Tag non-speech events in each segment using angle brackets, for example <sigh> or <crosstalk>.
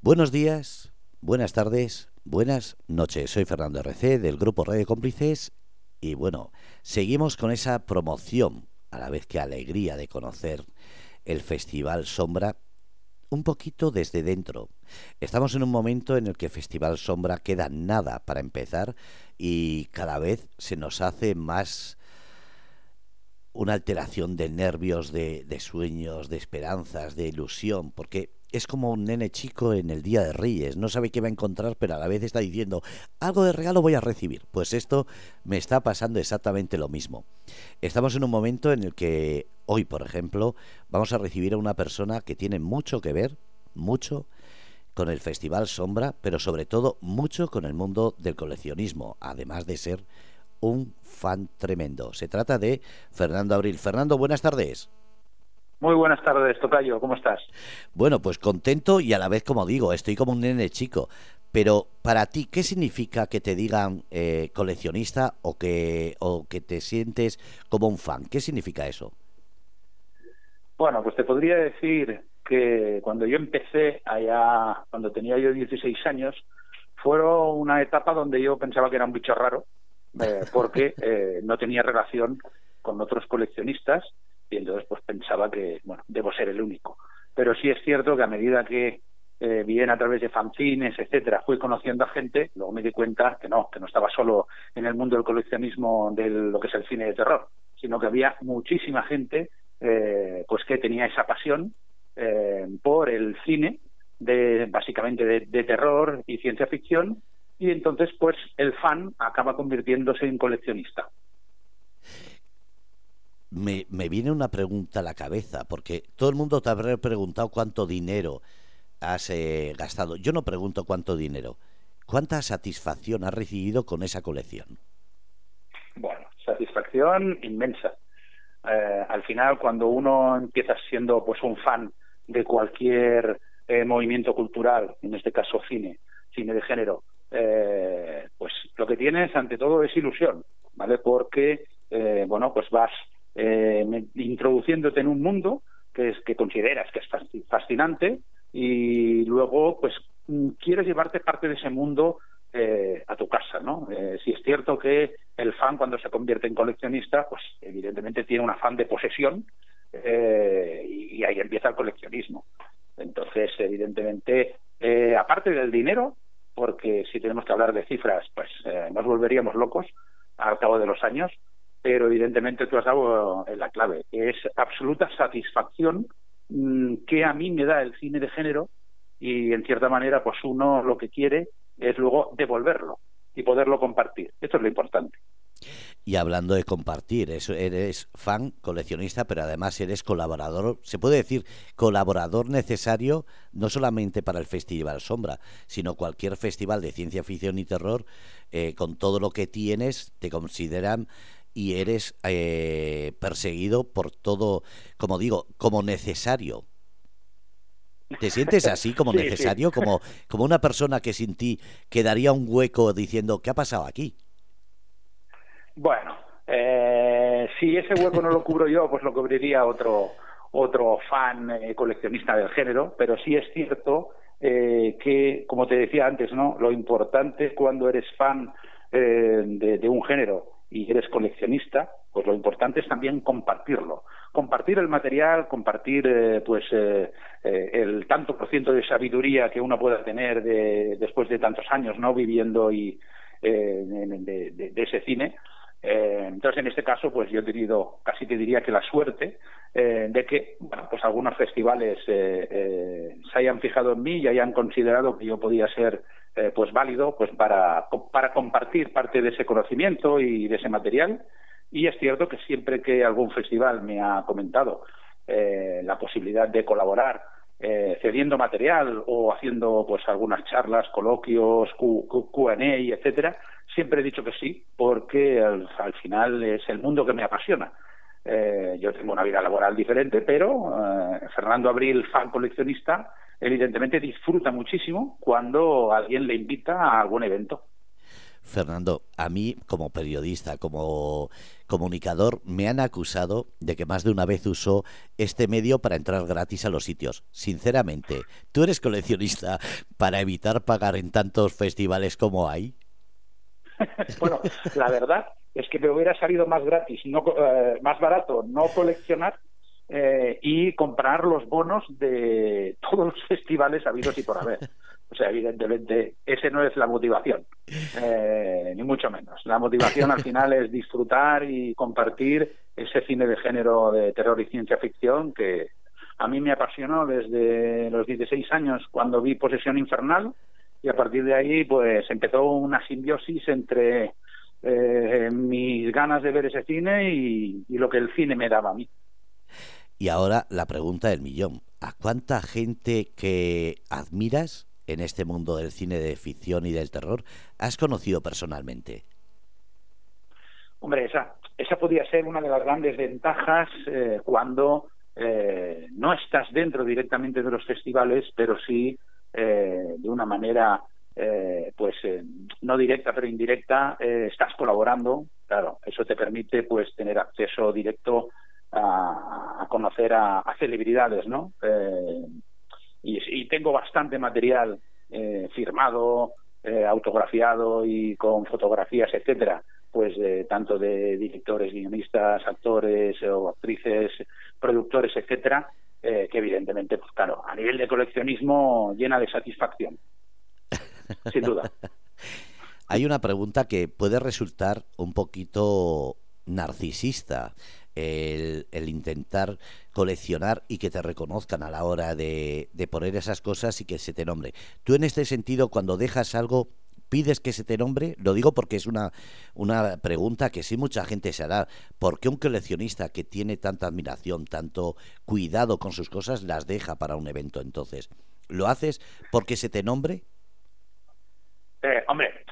Buenos días, buenas tardes, buenas noches. Soy Fernando RC del grupo Radio Cómplices y bueno, seguimos con esa promoción, a la vez que alegría de conocer el Festival Sombra un poquito desde dentro. Estamos en un momento en el que Festival Sombra queda nada para empezar y cada vez se nos hace más una alteración de nervios, de, de sueños, de esperanzas, de ilusión, porque es como un nene chico en el Día de Reyes, no sabe qué va a encontrar, pero a la vez está diciendo, algo de regalo voy a recibir. Pues esto me está pasando exactamente lo mismo. Estamos en un momento en el que hoy, por ejemplo, vamos a recibir a una persona que tiene mucho que ver, mucho, con el Festival Sombra, pero sobre todo mucho con el mundo del coleccionismo, además de ser un fan tremendo. Se trata de Fernando Abril. Fernando, buenas tardes. Muy buenas tardes, Tocayo, ¿cómo estás? Bueno, pues contento y a la vez, como digo, estoy como un nene chico. Pero para ti, ¿qué significa que te digan eh, coleccionista o que, o que te sientes como un fan? ¿Qué significa eso? Bueno, pues te podría decir que cuando yo empecé allá, cuando tenía yo 16 años, fue una etapa donde yo pensaba que era un bicho raro, eh, porque <laughs> eh, no tenía relación con otros coleccionistas y entonces pues pensaba que, bueno, debo ser el único. Pero sí es cierto que a medida que eh, bien a través de fanzines, etcétera, fui conociendo a gente, luego me di cuenta que no, que no estaba solo en el mundo del coleccionismo de lo que es el cine de terror, sino que había muchísima gente eh, pues que tenía esa pasión eh, por el cine, de básicamente de, de terror y ciencia ficción, y entonces pues el fan acaba convirtiéndose en coleccionista me, me, viene una pregunta a la cabeza, porque todo el mundo te habrá preguntado cuánto dinero has eh, gastado. Yo no pregunto cuánto dinero. ¿Cuánta satisfacción has recibido con esa colección? Bueno, satisfacción inmensa. Eh, al final, cuando uno empieza siendo pues un fan de cualquier eh, movimiento cultural, en este caso cine, cine de género, pues lo que tienes ante todo es ilusión, ¿vale? Porque, bueno, pues vas eh, introduciéndote en un mundo que es que consideras que es fascinante y luego pues mm, quieres llevarte parte de ese mundo eh, a tu casa, ¿no? Eh, si es cierto que el fan cuando se convierte en coleccionista, pues evidentemente tiene un afán de posesión eh, y, ahí empieza el coleccionismo. Entonces, evidentemente, eh, aparte del dinero, porque si tenemos que hablar de cifras, pues eh, nos volveríamos locos al cabo de los años, pero evidentemente tú has dado en la clave. Es absoluta satisfacción mmm, que a mí me da el cine de género y en cierta manera pues uno lo que quiere es luego devolverlo y poderlo compartir. Esto es lo importante. Y hablando de compartir, eres fan, coleccionista, pero además eres colaborador, se puede decir colaborador necesario no solamente para el Festival Sombra, sino cualquier festival de ciencia ficción y terror, eh, con todo lo que tienes, te consideran y eres eh, perseguido por todo, como digo, como necesario. ¿Te sientes así como <laughs> sí, necesario? Sí. Como, como una persona que sin ti quedaría un hueco diciendo, ¿qué ha pasado aquí? Bueno, eh, si ese hueco no lo cubro yo, pues lo cubriría otro, otro fan eh, coleccionista del género, pero sí es cierto eh, que, como te decía antes, ¿no? Lo importante cuando eres fan de, de un género y eres coleccionista, pues lo importante es también compartirlo. Compartir el material, compartir eh, pues eh, eh, el tanto por ciento de sabiduría que uno pueda tener de, después de tantos años no viviendo y eh, de, de, ese cine. Eh, entonces, en este caso, pues yo he tenido, casi te diría que la suerte de que, bueno, pues algunos festivales se hayan fijado en mí y hayan considerado que yo podía ser eh, pues válido pues para, para compartir parte de ese conocimiento y de ese material y es cierto que siempre que algún festival me ha comentado eh, la posibilidad de colaborar eh, cediendo material o haciendo pues algunas charlas, coloquios, Q&A, etcétera, siempre he dicho que sí, porque al, al final es el mundo que me apasiona. Eh, yo tengo una vida laboral diferente, pero eh, Fernando Abril, fan coleccionista, evidentemente disfruta muchísimo cuando alguien le invita a algún evento. Fernando, a mí como periodista, como comunicador, me han acusado de que más de una vez uso este medio para entrar gratis a los sitios. Sinceramente, ¿tú eres coleccionista para evitar pagar en tantos festivales como hay? <laughs> bueno, la verdad es que me hubiera salido más gratis, no, eh, más barato no coleccionar eh, y comprar los bonos de todos los festivales habidos y por haber. O sea, evidentemente, ese no es la motivación, eh, ni mucho menos. La motivación al final es disfrutar y compartir ese cine de género de terror y ciencia ficción que a mí me apasionó desde los 16 años cuando vi Posesión Infernal y a partir de ahí pues empezó una simbiosis entre eh, mis ganas de ver ese cine y lo que el cine me daba a mí. Y ahora la pregunta del millón. ¿A cuánta gente que admiras en este mundo del cine de ficción y del terror has conocido personalmente? Hombre, esa, esa podría ser una de las grandes ventajas eh, cuando eh, no estás dentro directamente de los festivales, pero sí eh, de una manera, pues no directa pero indirecta, estás colaborando. Claro, eso te permite pues tener acceso directo a, conocer a, celebridades, ¿no? y, tengo bastante material eh, firmado, eh, autografiado y con fotografías, etcétera, pues tanto de directores, guionistas, actores o actrices, productores, etcétera, eh, que evidentemente, pues claro, a nivel de coleccionismo llena de satisfacción, <laughs> sin duda. Hay una pregunta que puede resultar un poquito narcisista el, intentar coleccionar y que te reconozcan a la hora de, poner esas cosas y que se te nombre. Tú en este sentido, cuando dejas algo, pides que se te nombre? Lo digo porque es una, una pregunta que sí mucha gente se hará. ¿Por qué un coleccionista que tiene tanta admiración, tanto cuidado con sus cosas, las deja para un evento entonces? ¿Lo haces porque se te nombre? Eh, hombre,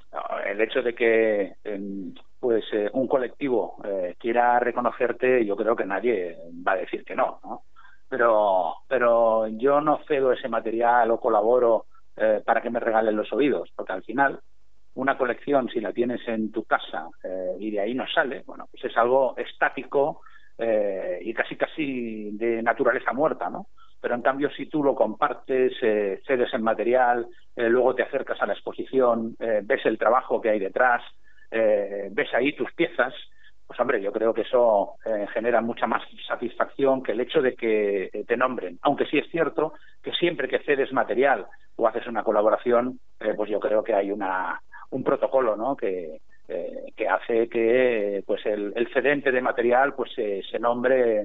el hecho de que em, pues eh, un colectivo eh, quiera reconocerte, yo creo que nadie va a decir que no, ¿no? Pero, pero yo no cedo ese material o colaboro eh, para que me regalen los oídos, porque al final una colección, si la tienes en tu casa y de ahí no sale, bueno, pues es algo estático y casi casi de naturaleza muerta, ¿no? Pero en cambio, si tú lo compartes, cedes el material, luego te acercas a la exposición, ves el trabajo que hay detrás, eh, ves ahí tus piezas, pues hombre, yo creo que eso eh, genera mucha más satisfacción que el hecho de que eh, te nombren. Aunque sí es cierto que siempre que cedes material o haces una colaboración, pues yo creo que hay una, un protocolo, ¿no? Que, hace que pues el, el, cedente de material pues se, nombre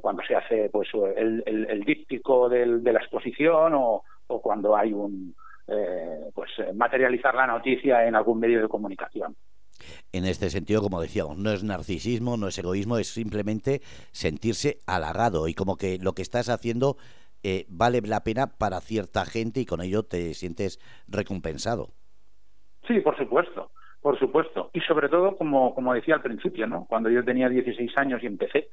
cuando se hace pues el, el, díptico del, de la exposición o, o cuando hay un, eh, pues eh, materializar la noticia en algún medio de comunicación. En este sentido, como decíamos, no es narcisismo, no es egoísmo, es simplemente sentirse halagado y como que lo que estás haciendo eh, vale la pena para cierta gente y con ello te sientes recompensado. Sí, por supuesto, por supuesto. Y sobre todo, como, como decía al principio, ¿no? cuando yo tenía 16 años y empecé,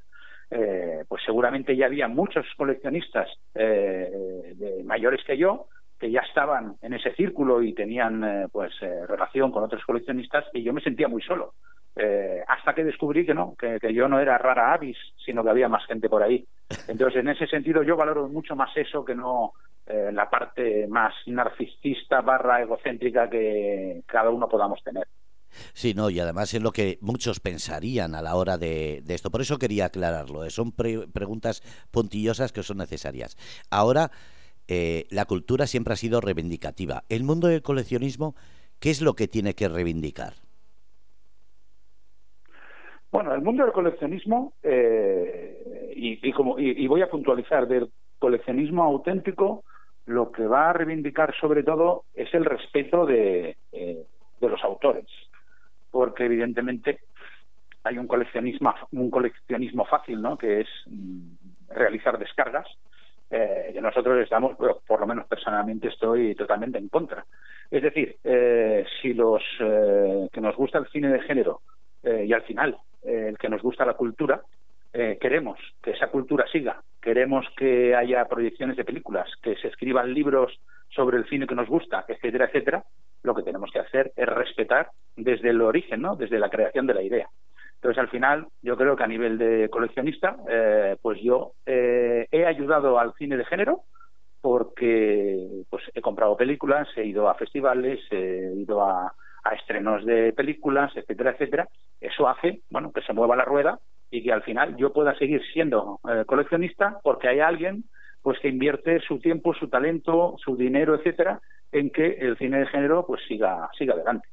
pues seguramente ya había muchos coleccionistas de mayores que yo que ya estaban en ese círculo y tenían eh, pues eh, relación con otros coleccionistas y yo me sentía muy solo eh, hasta que descubrí que no que, yo no era rara avis sino que había más gente por ahí entonces en ese sentido yo valoro mucho más eso que no la parte más narcisista barra egocéntrica que cada uno podamos tener Sí, no, y además es lo que muchos pensarían a la hora de, esto. Por eso quería aclararlo. Son preguntas puntillosas que son necesarias. Ahora, eh, la cultura siempre ha sido reivindicativa. El mundo del coleccionismo, ¿qué es lo que tiene que reivindicar? Bueno, el mundo del coleccionismo, eh, y, como, y, voy a puntualizar, del coleccionismo auténtico, lo que va a reivindicar sobre todo es el respeto de, eh, los autores, porque evidentemente hay un coleccionismo, un coleccionismo fácil, ¿no? Que es mm, realizar descargas eh, nosotros estamos, por lo menos personalmente estoy totalmente en contra. Es decir, eh, si los eh, que nos gusta el cine de género y al final el que nos gusta la cultura, queremos que esa cultura siga, queremos que haya proyecciones de películas, que se escriban libros sobre el cine que nos gusta, etcétera, etcétera, lo que tenemos que hacer es respetar desde el origen, ¿no? Desde la creación de la idea. Entonces, al final, yo creo que a nivel de coleccionista, eh, pues yo eh, he ayudado al cine de género porque pues he comprado películas, he ido a festivales, he ido a, estrenos de películas, etcétera, etcétera. Eso hace, bueno, que se mueva la rueda y que al final yo pueda seguir siendo eh, coleccionista porque hay alguien pues que invierte su tiempo, su talento, su dinero, etcétera, en que el cine de género pues siga siga adelante.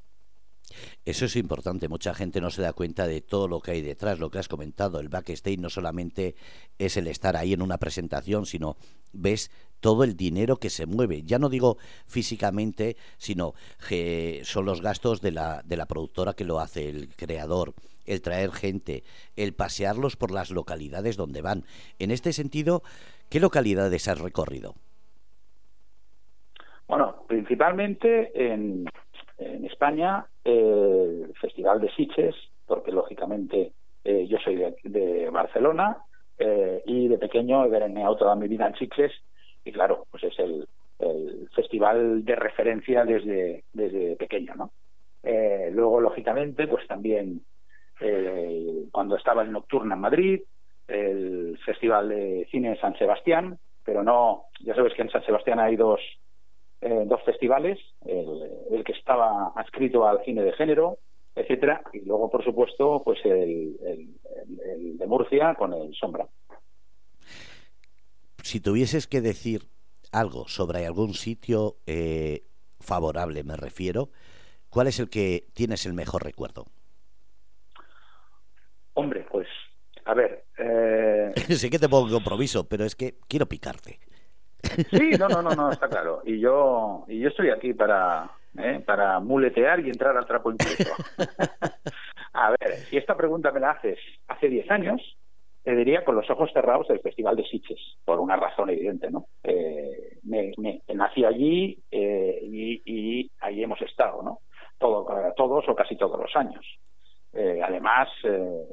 Eso es importante, mucha gente no se da cuenta de todo lo que hay detrás, lo que has comentado, el backstage no solamente es el estar ahí en una presentación, sino ves todo el dinero que se mueve, ya no digo físicamente, sino que son los gastos de la, de la productora que lo hace, el creador, el traer gente, el pasearlos por las localidades donde van. En este sentido, ¿qué localidades has recorrido? Bueno, principalmente en, en España, el Festival de Siches, porque lógicamente eh, yo soy de, Barcelona eh, y de pequeño he veraneado toda mi vida en Sitges y claro, pues es el, festival de referencia desde, desde pequeño, ¿no? Eh, luego, lógicamente, pues también cuando estaba en Nocturna en Madrid, el Festival de Cine de San Sebastián, pero no, ya sabes que en San Sebastián hay dos, eh, dos festivales, el, que estaba adscrito al cine de género, etcétera, y luego, por supuesto, pues el, de Murcia con el Sombra. Si tuvieses que decir algo sobre algún sitio eh, favorable, me refiero, ¿cuál es el que tienes el mejor recuerdo? Hombre, pues, a ver. Eh... <laughs> sé que te pongo compromiso, pero es que quiero picarte. Sí, no, no, no, no, está claro. Y yo, y yo estoy aquí para, ¿eh? para muletear y entrar al trapo incluso. <laughs> A ver, si esta pregunta me la haces hace 10 años, te diría con los ojos cerrados el Festival de Sitges, por una razón evidente, ¿no? Eh, me, nací allí eh, y, y, ahí hemos estado, ¿no? Todo, todos o casi todos los años. Eh, además, eh,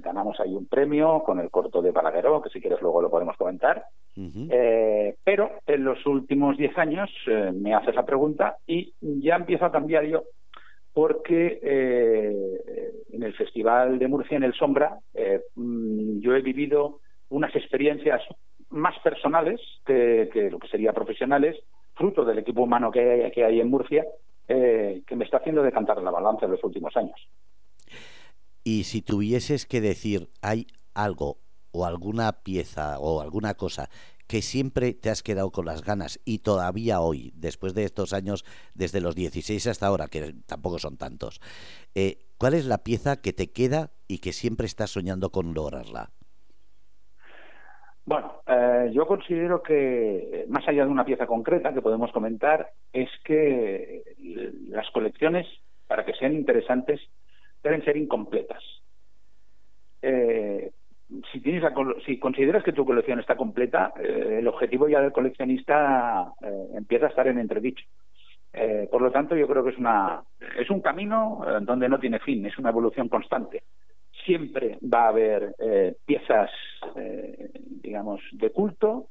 ganamos ahí un premio con el corto de Balagueró, que si quieres luego lo podemos comentar. Eh, pero en los últimos diez años me hace esa pregunta y ya empiezo a cambiar yo, porque en el Festival de Murcia, en el Sombra, mm, yo he vivido unas experiencias más personales que, lo que sería profesionales, fruto del equipo humano que que hay en Murcia, que me está haciendo decantar la balanza en los últimos años. Y si tuvieses que decir, hay algo o alguna pieza o alguna cosa que siempre te has quedado con las ganas y todavía hoy, después de estos años, desde los 16 hasta ahora, que tampoco son tantos, eh, ¿cuál es la pieza que te queda y que siempre estás soñando con lograrla? Bueno, eh, yo considero que, más allá de una pieza concreta que podemos comentar, es que las colecciones, para que sean interesantes, deben ser incompletas. Eh, si, consideras que tu colección está completa, eh, el objetivo ya del coleccionista eh, empieza a estar en entredicho. por lo tanto, yo creo que es, una, es un camino donde no tiene fin, es una evolución constante. Siempre va a haber piezas, digamos, de culto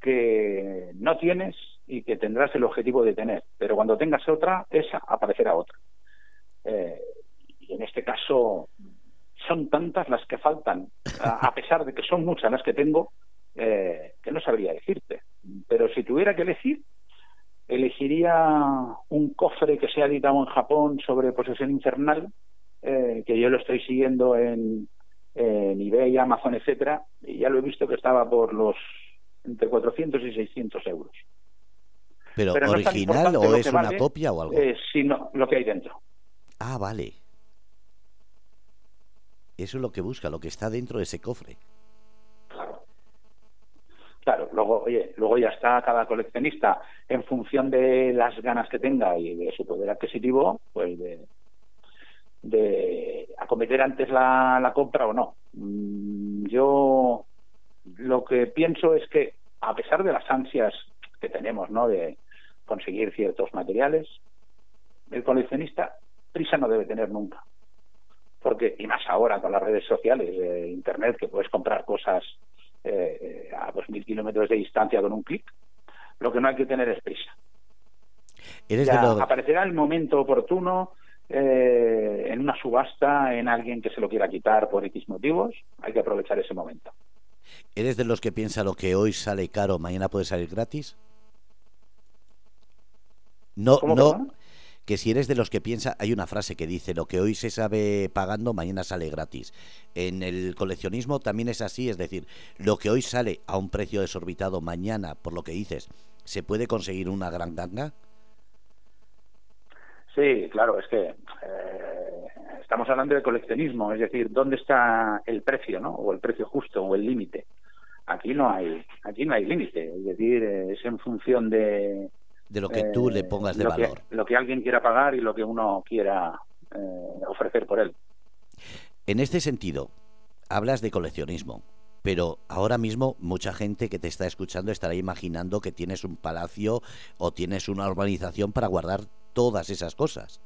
que no tienes y que tendrás el objetivo de tener. Pero cuando tengas otra, esa aparecerá otra. Y en este caso son tantas las que faltan, a pesar de que son muchas las que tengo, eh, que no sabría decirte. Pero si tuviera que elegir, elegiría un cofre que se ha editado en Japón sobre posesión infernal, eh, que yo lo estoy siguiendo en, en eBay, Amazon, etcétera, y ya lo he visto que estaba por los entre 400 y 600 euros. ¿Pero, original o es una copia o algo? Eh, sino lo que hay dentro. Ah, vale. Eso es lo que busca, lo que está dentro de ese cofre. Claro. Claro, luego, oye, luego ya está cada coleccionista en función de las ganas que tenga y de su poder adquisitivo, pues de, acometer antes la, compra o no. Mm, yo lo que pienso es que, a pesar de las ansias que tenemos, ¿no? De conseguir ciertos materiales, el coleccionista prisa no debe tener nunca porque y más ahora con las redes sociales, de internet, que puedes comprar cosas eh, a dos mil kilómetros de distancia con un clic, lo que no hay que tener es prisa. Aparecerá el momento oportuno eh, en una subasta en alguien que se lo quiera quitar por X motivos, hay que aprovechar ese momento. ¿Eres de los que piensa lo que hoy sale caro, mañana puede salir gratis? No, no, que si eres de los que piensa, hay una frase que dice, lo que hoy se sabe pagando, mañana sale gratis. En el coleccionismo también es así, es decir, lo que hoy sale a un precio desorbitado, mañana, por lo que dices, ¿se puede conseguir una gran ganga? Sí, claro, es que eh, estamos hablando de coleccionismo, es decir, ¿dónde está el precio, no? O el precio justo o el límite. Aquí no hay, aquí no hay límite, es decir, es en función de de lo que tú le pongas de lo valor. Que, lo que alguien quiera pagar y lo que uno quiera eh, ofrecer por él. En este sentido, hablas de coleccionismo, pero ahora mismo mucha gente que te está escuchando estará imaginando que tienes un palacio o tienes una urbanización para guardar todas esas cosas.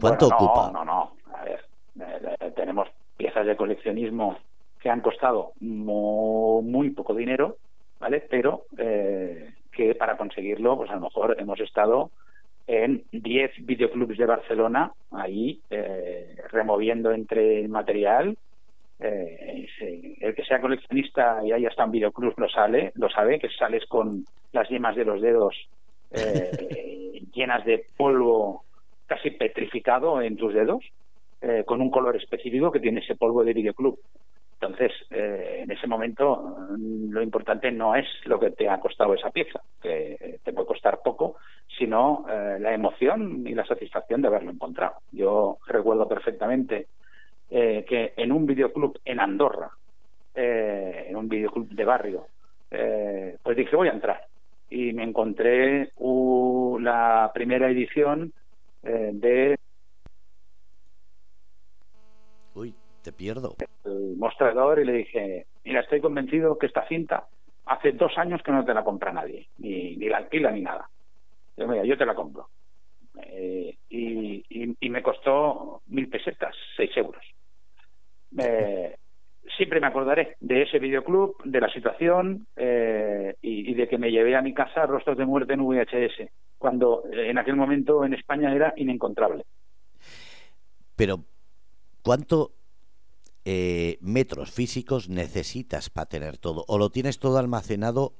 ¿Cuánto no, ocupa? No, no, a ver, eh, eh, tenemos piezas de coleccionismo que han costado muy, poco dinero, ¿vale? Pero eh, que para conseguirlo, pues a lo mejor hemos estado en 10 videoclubs de Barcelona, ahí eh, removiendo entre material. Eh, el que sea coleccionista y haya estado en videoclubs lo sabe, lo sabe, que sales con las yemas de los dedos eh, <laughs> llenas de polvo casi petrificado en tus dedos, con un color específico que tiene ese polvo de videoclub. Entonces, eh, en ese momento, lo importante no es lo que te ha costado esa pieza, que te puede costar poco, sino eh, la emoción y la satisfacción de haberlo encontrado. Yo recuerdo perfectamente eh, que en un videoclub en Andorra, en un videoclub de barrio, pues dije, voy a entrar. Y me encontré la primera edición de te pierdo. El mostrador y le dije, mira, estoy convencido que esta cinta hace dos años que no te la compra nadie, ni, ni la alquila ni nada. Yo, mira, yo te la compro. Eh, y, y, me costó mil pesetas, seis euros. Eh, siempre me acordaré de ese videoclub, de la situación eh, y, y, de que me llevé a mi casa Rostros de Muerte en VHS, cuando en aquel momento en España era inencontrable. Pero, ¿cuánto eh, metros físicos necesitas para tener todo? ¿O lo tienes todo almacenado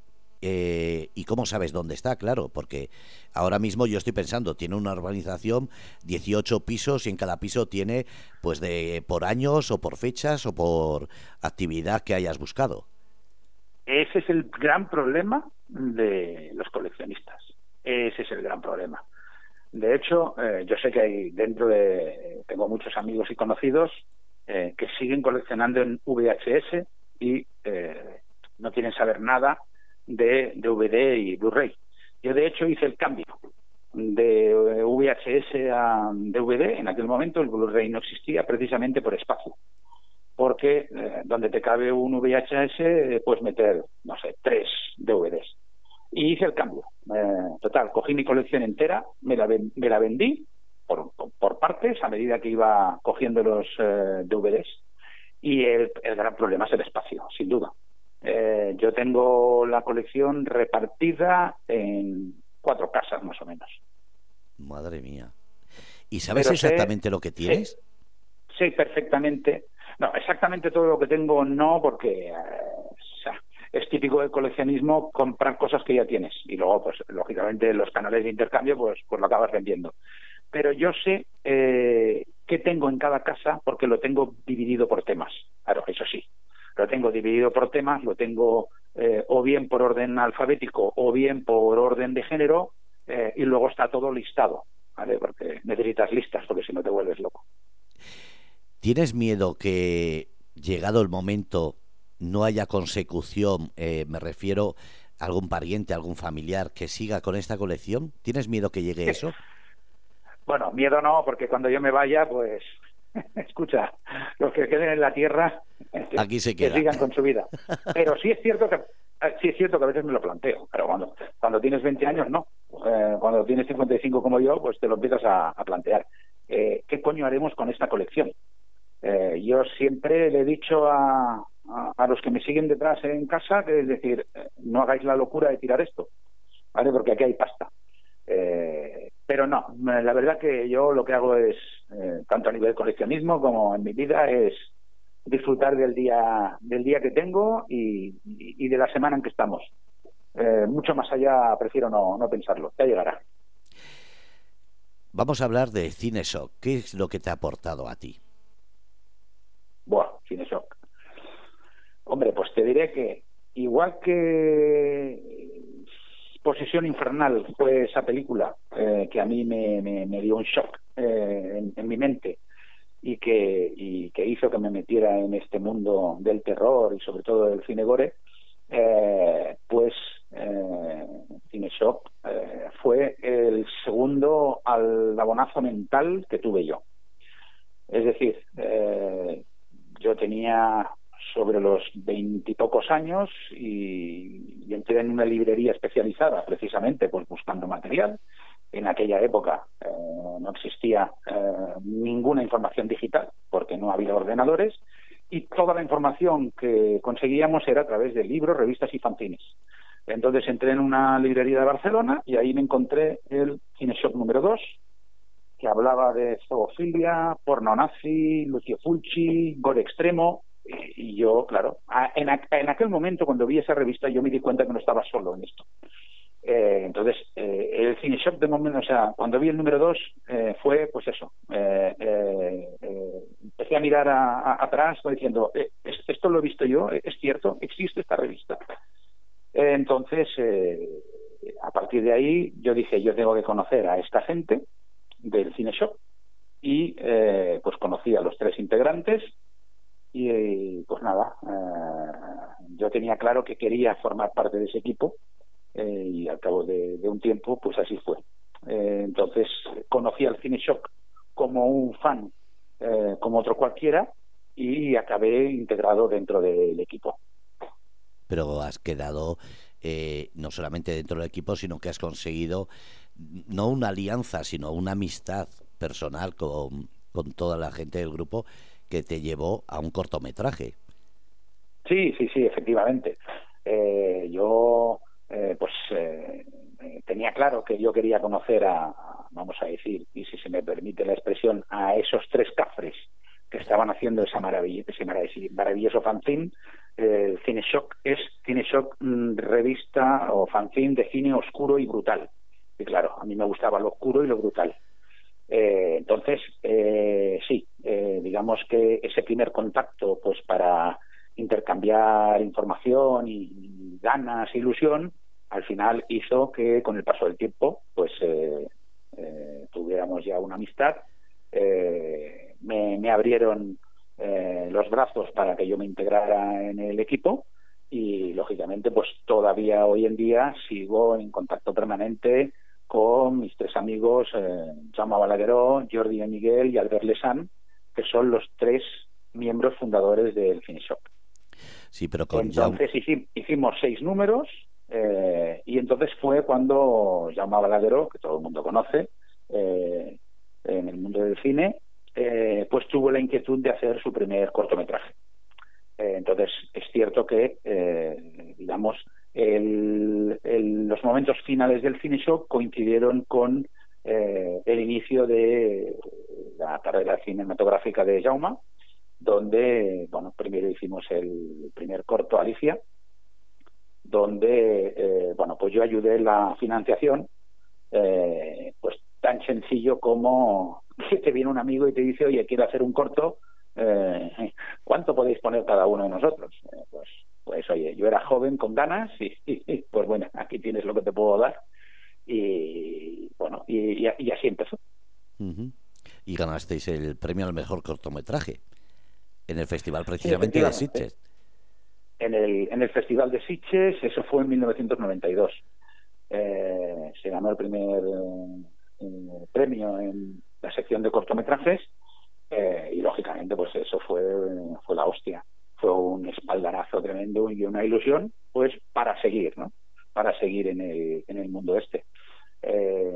eh, ¿Y cómo sabes dónde está? Claro, porque ahora mismo yo estoy pensando, tiene una urbanización, 18 pisos y en cada piso tiene, pues, de por años o por fechas o por actividad que hayas buscado. Ese es el gran problema de los coleccionistas. Ese es el gran problema. De hecho, eh, yo sé que hay dentro de. Tengo muchos amigos y conocidos eh, que siguen coleccionando en VHS y eh, no quieren saber nada de DVD y Blu-ray. Yo, de hecho, hice el cambio de VHS a DVD. En aquel momento el Blu-ray no existía precisamente por espacio. Porque eh, donde te cabe un VHS, puedes meter, no sé, tres DVDs. Y hice el cambio. total, cogí mi colección entera, me la, me la vendí por, por partes a medida que iba cogiendo los eh, DVDs. Y el, gran problema es el espacio, sin duda. Eh, yo tengo la colección repartida en cuatro casas más o menos. Madre mía. ¿Y sabes exactamente lo que tienes? Sé, perfectamente. No, exactamente todo lo que tengo no, porque eh, es típico del coleccionismo comprar cosas que ya tienes y luego, pues, lógicamente, los canales de intercambio, pues, pues lo acabas vendiendo pero yo sé eh, qué tengo en cada casa porque lo tengo dividido por temas. Claro, eso sí, lo tengo dividido por temas, lo tengo eh, o bien por orden alfabético o bien por orden de género eh, y luego está todo listado, ¿vale? Porque necesitas listas porque si no te vuelves loco. ¿Tienes miedo que llegado el momento no haya consecución? Eh, me refiero a algún pariente, algún familiar que siga con esta colección. ¿Tienes miedo que llegue eso? Bueno, miedo no, porque cuando yo me vaya, pues, <laughs> escucha, los que queden en la tierra, Aquí se que sigan con su vida. <laughs> Pero sí es cierto que eh, sí es cierto que a veces me lo planteo, pero cuando, cuando tienes 20 años, no. Eh, cuando tienes 55 como yo, pues te lo empiezas a, plantear. Eh, ¿Qué coño haremos con esta colección? yo siempre le he dicho a, a, los que me siguen detrás en casa que es decir, no hagáis la locura de tirar esto, ¿vale? Porque aquí hay pasta. Pero no, la verdad que yo lo que hago es, eh, tanto a nivel coleccionismo como en mi vida, es disfrutar del día, del día que tengo y, y de la semana en que estamos. Eh, mucho más allá prefiero no, no pensarlo, ya llegará. Vamos a hablar de CineShock. ¿Qué es lo que te ha aportado a ti? Buah, CineShock. Hombre, pues te diré que igual que Posesión Infernal fue esa película eh, que a mí me, dio un shock eh, en, mi mente y que, hizo que me metiera en este mundo del terror y sobre todo del cine gore, eh, pues CineShock eh, fue el segundo al abonazo mental que tuve yo. Es decir, yo tenía sobre los veintipocos años y, entré en una librería especializada precisamente pues buscando material. En aquella época eh, no existía eh, ninguna información digital porque no había ordenadores y toda la información que conseguíamos era a través de libros, revistas y fanzines. Entonces entré en una librería de Barcelona y ahí me encontré el Cineshop número 2, que hablaba de zoofilia, porno nazi, Lucio Fulci, gore extremo, y yo, claro, en, aquel momento cuando vi esa revista yo me di cuenta que no estaba solo en esto. Eh, entonces, eh, el Cine Shop de momento, o sea, cuando vi el número 2 eh, fue, pues eso, empecé a mirar atrás diciendo, esto lo he visto yo, es cierto, existe esta revista. entonces, a partir de ahí, yo dije, yo tengo que conocer a esta gente del Cine Shop y pues conocí a los tres integrantes y pues nada, yo tenía claro que quería formar parte de ese equipo eh, y al cabo de, un tiempo, pues así fue. Eh, entonces conocí al Cine Shock como un fan, eh, como otro cualquiera, y acabé integrado dentro del equipo. Pero has quedado no solamente dentro del equipo, sino que has conseguido no una alianza, sino una amistad personal con, con toda la gente del grupo que te llevó a un cortometraje. Sí, sí, sí, efectivamente. yo eh, pues eh, tenía claro que yo quería conocer a, vamos a decir, y si se me permite la expresión, a esos tres cafres que estaban haciendo esa maravilla, ese maravilloso fanzine. El Cine Shock es Cine Shock mm, revista o fanzine de cine oscuro y brutal. Y claro, a mí me gustaba lo oscuro y lo brutal. Eh, entonces, sí, digamos que ese primer contacto, pues para intercambiar información y ganas, ilusión, al final hizo que con el paso del tiempo pues eh, eh, tuviéramos ya una amistad. Eh, me, abrieron los brazos para que yo me integrara en el equipo y lógicamente pues todavía hoy en día sigo en contacto permanente con mis tres amigos eh, Jaume Balagueró, Jordi de Miguel y Albert Lesan que son los tres miembros fundadores del Finishop. Sí, pero con Entonces hicimos seis números eh, y entonces fue cuando Jaume Balagueró, que todo el mundo conoce, eh, en el mundo del cine, eh, pues tuvo la inquietud de hacer su primer cortometraje. entonces, es cierto que, digamos, los momentos finales del cine show coincidieron con el inicio de la carrera cinematográfica de Jaume, donde, bueno, primero hicimos el primer corto Alicia, donde, eh, bueno, pues yo ayudé la financiación, eh, pues tan sencillo como que <laughs> te viene un amigo y te dice, oye, quiero hacer un corto, eh, ¿cuánto podéis poner cada uno de nosotros? pues, pues, oye, yo era joven con ganas <laughs> y, pues bueno, aquí tienes lo que te puedo dar. Y bueno, y, así empezó. Y ganasteis el premio al mejor cortometraje en el festival precisamente de Sitges en el, en el Festival de Sitges, eso fue en 1992. Eh, se ganó el primer eh, premio en la sección de cortometrajes eh, y lógicamente pues eso fue, fue la hostia. Fue un espaldarazo tremendo y una ilusión pues para seguir, ¿no? Para seguir en el, en el mundo este.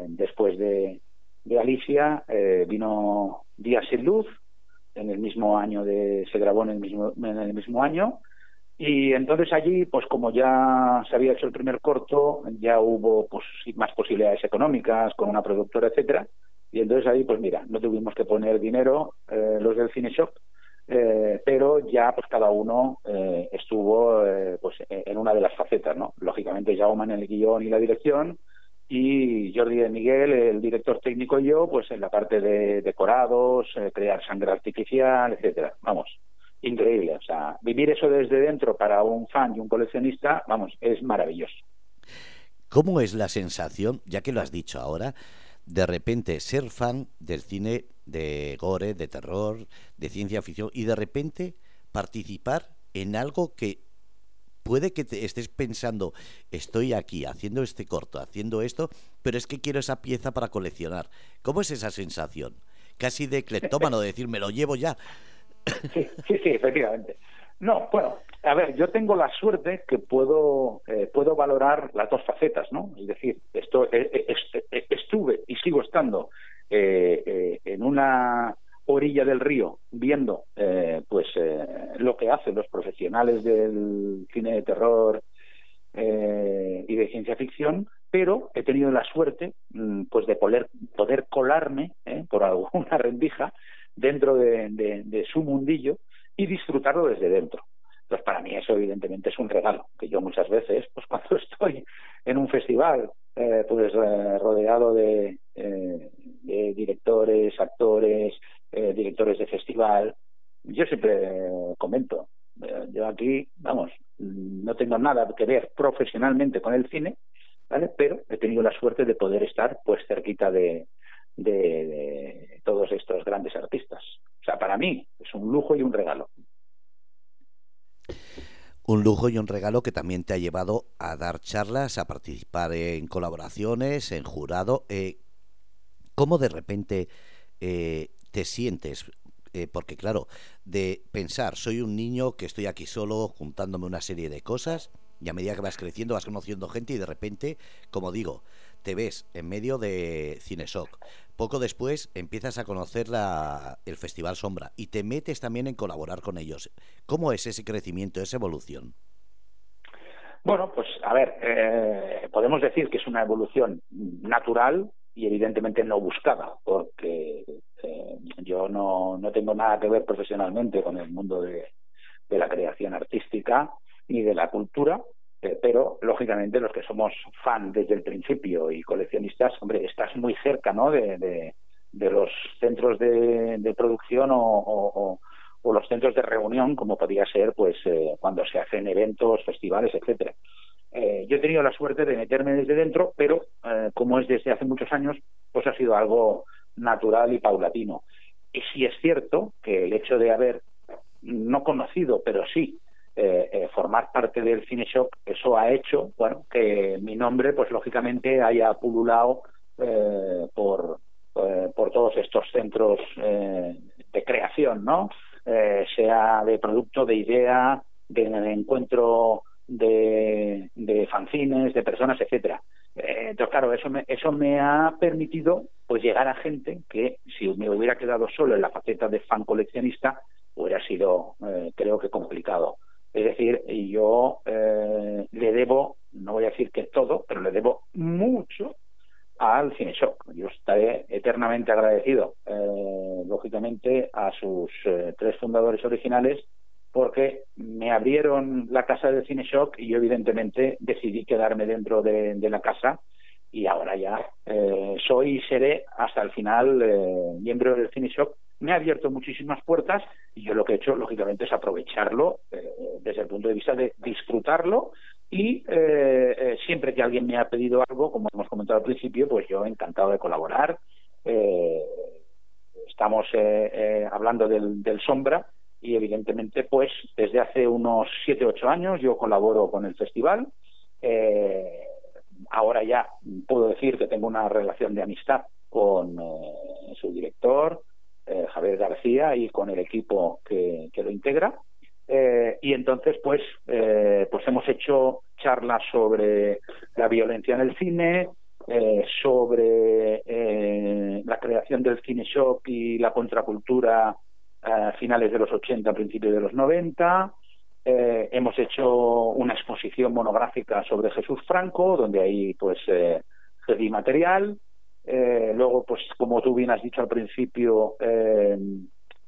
después de, de Alicia vino Días sin Luz, en el mismo año de, se grabó en el mismo, en el mismo año Y entonces allí, pues como ya se había hecho el primer corto, ya hubo pues más posibilidades económicas con una productora, etcétera. Y entonces ahí, pues mira, no tuvimos que poner dinero eh, los del Cine Shop, eh, pero ya pues cada uno eh, estuvo eh, pues en una de las facetas, ¿no? Lógicamente Jaume en el guion y la dirección y Jordi de Miguel, el director técnico y yo, pues en la parte de decorados, crear sangre artificial, etcétera. Vamos, increíble. O sea, vivir eso desde dentro para un fan y un coleccionista, vamos, es maravilloso. ¿Cómo es la sensación, ya que lo has dicho ahora, de repente ser fan del cine de gore, de terror, de ciencia ficción y de repente participar en algo que puede que te estés pensando, estoy aquí haciendo este corto, haciendo esto, pero es que quiero esa pieza para coleccionar. ¿Cómo es esa sensación? Casi de cleptómano, de decir, me lo llevo ya. Sí, sí, sí, efectivamente. No, bueno, a ver, yo tengo la suerte que puedo eh, puedo valorar las dos facetas, ¿no? Es decir, esto, eh, eh, estuve y sigo estando en una orilla del río viendo pues lo que hacen los profesionales del cine de terror y de ciencia ficción pero he tenido la suerte mm, pues de poder poder colarme por alguna <laughs> rendija dentro de su mundillo y disfrutarlo desde dentro. Entonces, para mí eso evidentemente es un regalo, que yo muchas veces, pues <laughs> cuando estoy en un festival, eh, pues eh, rodeado de, eh, de, directores, actores, directores de festival, yo siempre comento, yo aquí, vamos, no tengo nada que ver profesionalmente con el cine, ¿vale? Pero he tenido la suerte de poder estar pues cerquita de, de, todos estos grandes artistas. O sea, para mí es un lujo y un regalo. Un lujo y un regalo que también te ha llevado a dar charlas, a participar en colaboraciones, en jurado. Eh, ¿Cómo de repente eh, te sientes? Eh, porque claro, de pensar, soy un niño que estoy aquí solo juntándome una serie de cosas y a medida que vas creciendo vas conociendo gente y de repente, como digo, te ves en medio de Cinesoc. Poco después empiezas a conocer la, el Festival Sombra y te metes también en colaborar con ellos. ¿Cómo es ese crecimiento, esa evolución? Bueno, pues a ver, eh, podemos decir que es una evolución natural y evidentemente no buscada, porque eh, yo no, no tengo nada que ver profesionalmente con el mundo de, de la creación artística ni de la cultura, pero lógicamente los que somos fan desde el principio y coleccionistas, hombre, estás muy cerca, ¿no? De, de, los centros de, producción o, o, los centros de reunión, como podría ser, pues, eh, cuando se hacen eventos, festivales, etcétera. Eh, yo he tenido la suerte de meterme desde dentro, pero como es desde hace muchos años, pues ha sido algo natural y paulatino. Y sí es cierto que el hecho de haber no conocido, pero sí eh, eh, formar parte del Cine Shock, eso ha hecho, bueno, que mi nombre, pues lógicamente haya pululado eh, por, por todos estos centros de creación, ¿no? sea de producto, de idea, de, encuentro de, de, fanzines, de personas, etcétera. entonces, claro, eso me, eso me ha permitido pues llegar a gente que si me hubiera quedado solo en la faceta de fan coleccionista hubiera sido, creo que complicado. Es decir, yo eh, le debo, no voy a decir que todo, pero le debo mucho al CineShock. Yo estaré eternamente agradecido, eh, lógicamente, a sus eh, tres fundadores originales porque me abrieron la casa del CineShock y yo evidentemente decidí quedarme dentro de, la casa y ahora ya soy y seré hasta el final miembro del CineShock me ha abierto muchísimas puertas y yo lo que he hecho, lógicamente, es aprovecharlo eh, desde el punto de vista de disfrutarlo y eh, eh, siempre que alguien me ha pedido algo, como hemos comentado al principio, pues yo encantado de colaborar. estamos hablando del, del, Sombra y evidentemente, pues desde hace unos siete ocho años yo colaboro con el festival. ahora ya puedo decir que tengo una relación de amistad con su director, eh, Javier García y con el equipo que, lo integra. Eh, y entonces, pues, eh, pues hemos hecho charlas sobre la violencia en el cine, sobre la creación del cine shock y la contracultura a finales de los 80, principios de los 90, Eh, hemos hecho una exposición monográfica sobre Jesús Franco, donde ahí pues cedí material. Eh, luego, pues como tú bien has dicho al principio, eh,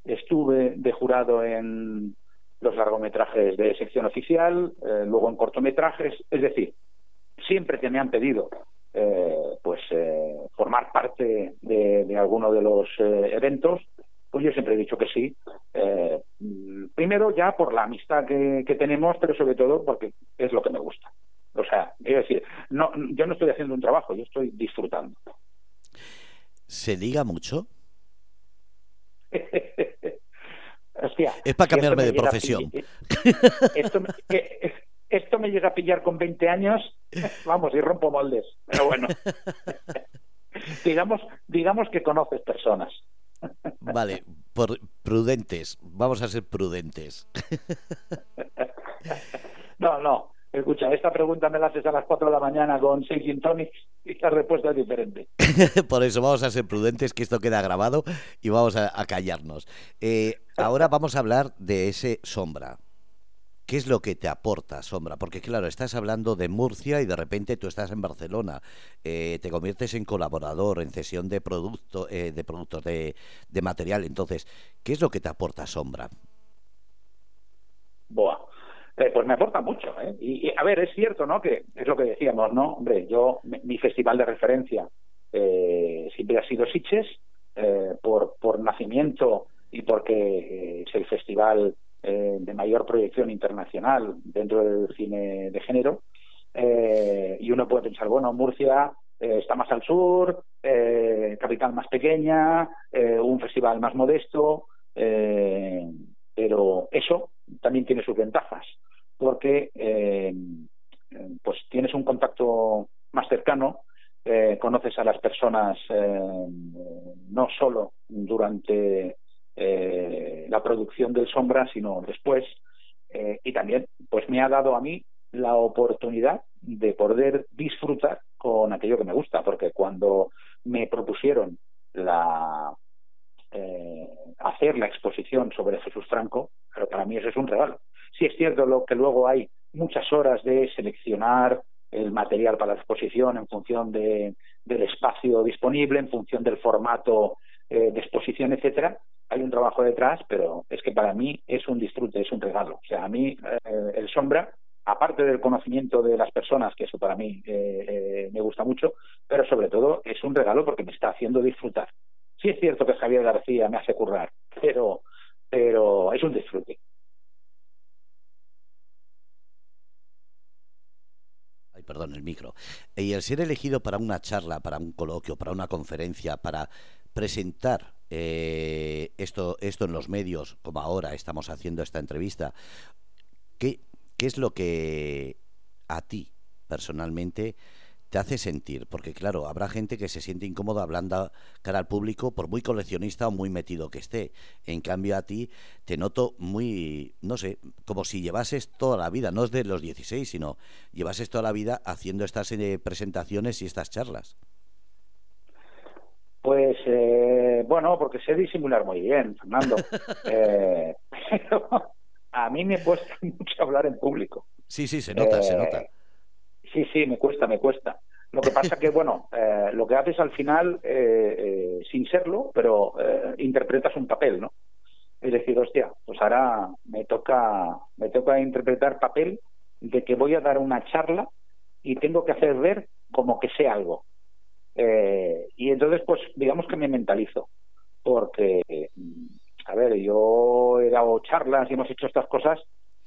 estuve de jurado en los largometrajes de sección oficial, eh, luego en cortometrajes, es decir, siempre que me han pedido eh, pues formar parte de, de alguno de los eventos, pues yo siempre he dicho que sí. Primero ya por la amistad que, que, tenemos, pero sobre todo porque es lo que me gusta. O sea, es decir, no, yo no estoy haciendo un trabajo, yo estoy disfrutando. ¿Se liga mucho? <laughs> Hostia, es para cambiarme de profesión. Esto, esto me llega a pillar con 20 años, vamos, y rompo moldes. Pero bueno, <laughs> digamos, digamos que conoces personas. Vale, por prudentes, vamos a ser prudentes. <laughs> No, no, escucha, esta pregunta me la haces a las 4 de la mañana con 6 gin tonics y la respuesta es diferente. <laughs> por eso vamos a ser prudentes, que esto queda grabado y vamos a, callarnos. Eh, ahora vamos a hablar de ese sombra. ¿Qué es lo que te aporta, Sombra? Porque claro, estás hablando de Murcia y de repente tú estás en Barcelona, eh, te conviertes en colaborador, en cesión de, producto, eh, de productos de, material. Entonces, ¿qué es lo que te aporta Sombra? Eh, pues me aporta mucho. ¿eh? Y, a ver, es cierto, ¿no? Que es lo que decíamos, ¿no? Hombre, yo, mi festival de referencia eh, siempre ha sido Siches, por, por nacimiento y porque es el festival eh, de mayor proyección internacional dentro del cine de género. Eh, y uno puede pensar, bueno, Murcia eh, está más al sur, eh, capital más pequeña, eh, un festival más modesto, pero eso también tiene sus ventajas, porque pues tienes un contacto más cercano, conoces a las personas no solo durante eh, la producción del Sombra, sino después. Eh, y también, pues me ha dado a mí la oportunidad de poder disfrutar con aquello que me gusta, porque cuando me propusieron la eh, hacer la exposición sobre Jesús Franco, pero para mí eso es un regalo. Sí es cierto lo que luego hay muchas horas de seleccionar el material para la exposición en función de, del espacio disponible, en función del formato eh, de exposición, etcétera, hay un trabajo detrás, pero es que para mí es un disfrute, es un regalo. O sea, a mí eh, el sombra, aparte del conocimiento de las personas, que eso para mí me gusta mucho, pero sobre todo es un regalo porque me está haciendo disfrutar. Sí es cierto que Javier García me hace currar, pero, pero es un disfrute. Ay, perdón, el micro. Y el ser elegido para una charla, para un coloquio, para una conferencia, para presentar eh, esto, esto en los medios, como ahora estamos haciendo esta entrevista, ¿qué, qué es lo que a ti personalmente te hace sentir? Porque claro, habrá gente que se siente incómoda hablando cara al público por muy coleccionista o muy metido que esté. En cambio a ti te noto muy, no sé, como si llevases toda la vida, no es de los 16, sino llevases toda la vida haciendo estas eh, presentaciones y estas charlas. Pues eh, bueno, porque sé disimular muy bien, Fernando. <laughs> eh, <laughs> pero a mí me cuesta <laughs> mucho hablar en público. Sí, sí, se nota, eh, se nota. Sí, sí, me cuesta, me cuesta. Lo que pasa que, <laughs> bueno, eh, lo que haces al final, eh, sin serlo, pero interpretas un papel, ¿no? Es decir, hostia, pues ahora me toca, me toca interpretar papel de que voy a dar una charla y tengo que hacer ver como que sé algo. Eh, y entonces, pues digamos que me mentalizo, porque, a ver, yo he dado charlas y hemos hecho estas cosas,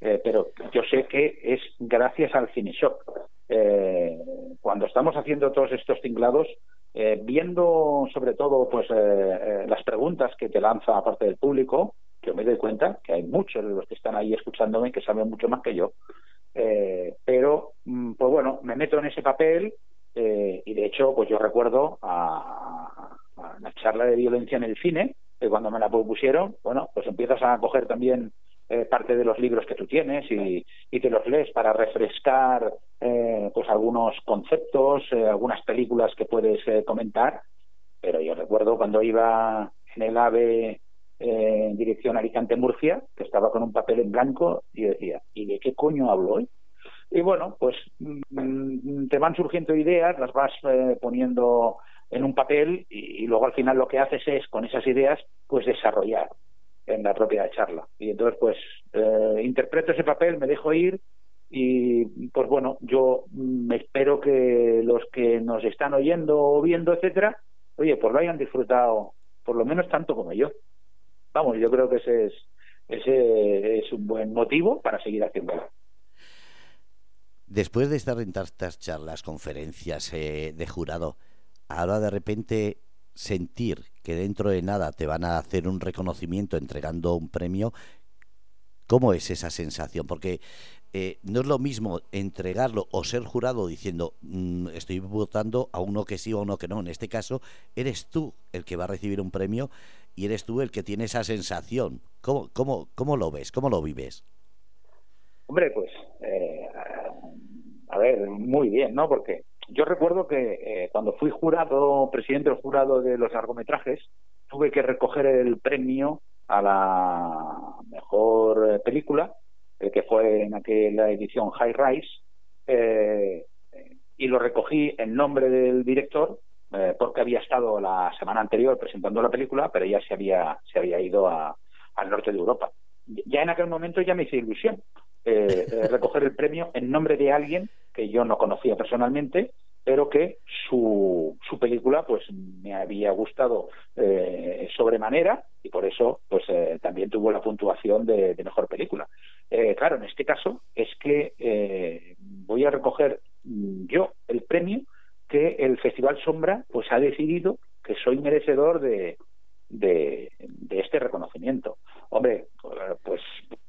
eh, pero yo sé que es gracias al Cineshop. Eh, cuando estamos haciendo todos estos tinglados, eh, viendo sobre todo pues eh, las preguntas que te lanza aparte del público, yo me doy cuenta que hay muchos de los que están ahí escuchándome que saben mucho más que yo. Eh, pero, pues bueno, me meto en ese papel eh, y de hecho, pues yo recuerdo a, a, la charla de violencia en el cine, que cuando me la propusieron, bueno, pues empiezas a coger también eh, parte de los libros que tú tienes y, te los lees para refrescar eh, pues algunos conceptos, eh, algunas películas que puedes eh, comentar. Pero yo recuerdo cuando iba en el AVE en dirección Alicante-Murcia, que estaba con un papel en blanco y decía, ¿y de qué coño hablo hoy? Y bueno, pues mm, te van surgiendo ideas, las vas poniendo en un papel y, luego al final lo que haces es con esas ideas pues desarrollar en la propia charla. Y entonces pues eh, interpreto ese papel, me dejo ir y pues bueno, yo mm, espero que los que nos están oyendo o viendo, etcétera, oye, pues lo hayan disfrutado por lo menos tanto como yo. Vamos, yo creo que ese es ese es un buen motivo para seguir haciéndolo. Después de estar en tantas charlas, conferencias eh, de jurado, ahora de repente sentir que dentro de nada te van a hacer un reconocimiento entregando un premio, ¿cómo es esa sensación? Porque eh, no es lo mismo entregarlo o ser jurado diciendo mm, estoy votando a uno que sí o a uno que no. En este caso, eres tú el que va a recibir un premio y eres tú el que tiene esa sensación. ¿Cómo, cómo, cómo lo ves? ¿Cómo lo vives? Hombre, pues, eh, a ver, muy bien, ¿no? Porque yo recuerdo que eh, cuando fui jurado, presidente del jurado de los largometrajes, tuve que recoger el premio a la mejor película, eh, que fue en aquella edición High Rise, eh, y lo recogí en nombre del director, porque había estado la semana anterior presentando la película, pero ya se había, se había ido al norte de Europa. Ya en aquel momento ya me hice ilusión recoger el premio en nombre de alguien que yo no conocía personalmente, pero que su, su película pues me había gustado eh, sobremanera y por eso pues eh, también tuvo la puntuación de, mejor película. Eh, claro, en este caso es que eh, voy a recoger mm, yo el premio que el Festival Sombra pues ha decidido que soy merecedor de, de, de este reconocimiento. Hombre, pues,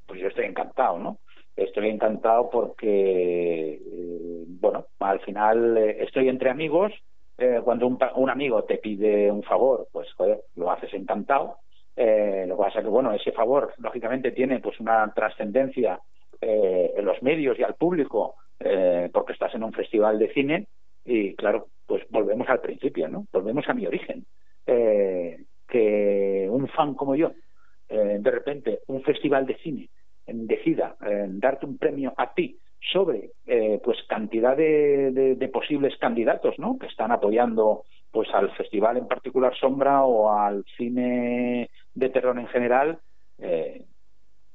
pues yo estoy encantado, ¿no? Estoy encantado porque, eh, bueno, al final eh, estoy entre amigos. Eh, cuando un, un, amigo te pide un favor, pues joder, lo haces encantado. lo que pasa que, bueno, ese favor, lógicamente, tiene pues una trascendencia en los medios y al público, porque estás en un festival de cine. Y claro, pues volvemos al principio, ¿no? Volvemos a mi origen. que un fan como yo, de repente, un festival de cine, decida eh, darte un premio a ti sobre eh, pues cantidad de, posibles candidatos ¿no? que están apoyando pues al festival en particular Sombra o al cine de terror en general eh,